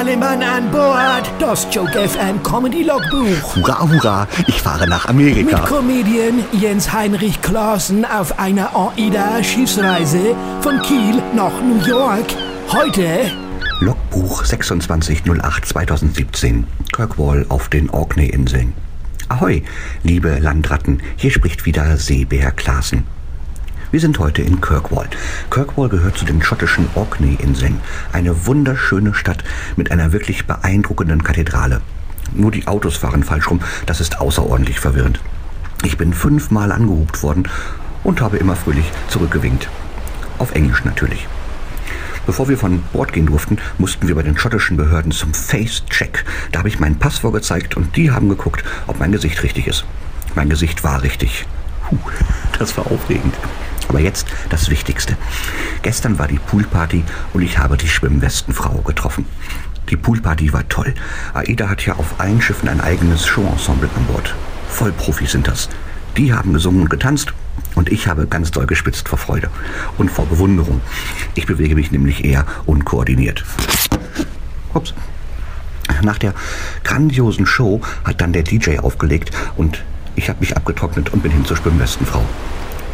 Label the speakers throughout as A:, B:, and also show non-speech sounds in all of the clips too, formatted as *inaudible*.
A: Alle Mann an Bord. Das Joke FM Comedy Logbuch.
B: Hurra, hurra, ich fahre nach Amerika.
A: Mit Comedian Jens Heinrich Klaassen auf einer AIDA-Schiffsreise von Kiel nach New York. Heute
B: Logbuch 2608-2017. Kirkwall auf den Orkney-Inseln. Ahoi, liebe Landratten, hier spricht wieder Seebär Klaassen. Wir sind heute in Kirkwall. Kirkwall gehört zu den schottischen Orkney-Inseln. Eine wunderschöne Stadt mit einer wirklich beeindruckenden Kathedrale. Nur die Autos fahren falsch rum, das ist außerordentlich verwirrend. Ich bin fünfmal angehupt worden und habe immer fröhlich zurückgewinkt. Auf Englisch natürlich. Bevor wir von Bord gehen durften, mussten wir bei den schottischen Behörden zum Face-Check. Da habe ich meinen Pass vorgezeigt und die haben geguckt, ob mein Gesicht richtig ist. Mein Gesicht war richtig. Puh, das war aufregend. Aber jetzt das Wichtigste. Gestern war die Poolparty und ich habe die Schwimmwestenfrau getroffen. Die Poolparty war toll. AIDA hat ja auf allen Schiffen ein eigenes Showensemble an Bord. Vollprofis sind das. Die haben gesungen und getanzt und ich habe ganz doll gespitzt vor Freude und vor Bewunderung. Ich bewege mich nämlich eher unkoordiniert. Ups. Nach der grandiosen Show hat dann der DJ aufgelegt und ich habe mich abgetrocknet und bin hin zur Schwimmwestenfrau.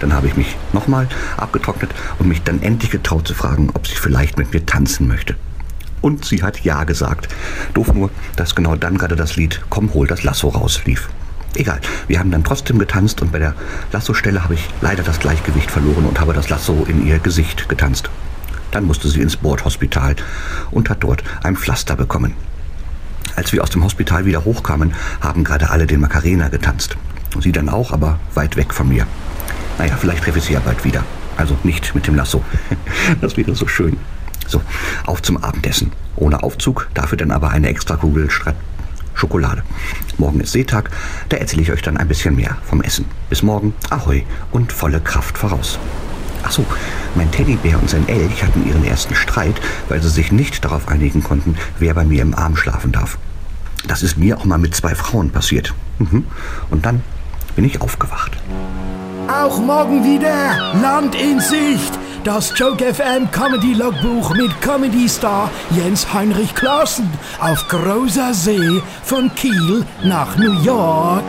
B: Dann habe ich mich nochmal abgetrocknet und mich dann endlich getraut zu fragen, ob sie vielleicht mit mir tanzen möchte. Und sie hat Ja gesagt. Doof nur, dass genau dann gerade das Lied Komm, hol das Lasso rauslief. Egal, wir haben dann trotzdem getanzt und bei der Lasso-Stelle habe ich leider das Gleichgewicht verloren und habe das Lasso in ihr Gesicht getanzt. Dann musste sie ins Bordhospital und hat dort ein Pflaster bekommen. Als wir aus dem Hospital wieder hochkamen, haben gerade alle den Macarena getanzt. Sie dann auch, aber weit weg von mir. Naja, vielleicht treffe ich sie ja bald wieder. Also nicht mit dem Lasso. *laughs* Das wäre so schön. So, auf zum Abendessen. Ohne Aufzug, dafür dann aber eine extra Kugel Schokolade. Morgen ist Seetag, da erzähle ich euch dann ein bisschen mehr vom Essen. Bis morgen, ahoi und volle Kraft voraus. Ach so, mein Teddybär und sein Elch hatten ihren ersten Streit, weil sie sich nicht darauf einigen konnten, wer bei mir im Arm schlafen darf. Das ist mir auch mal mit zwei Frauen passiert. Mhm. Und dann bin ich aufgewacht.
A: Auch morgen wieder Land in Sicht. Das Joke FM Comedy Logbuch mit Comedy Star Jens Heinrich Klaassen auf großer See von Kiel nach New York.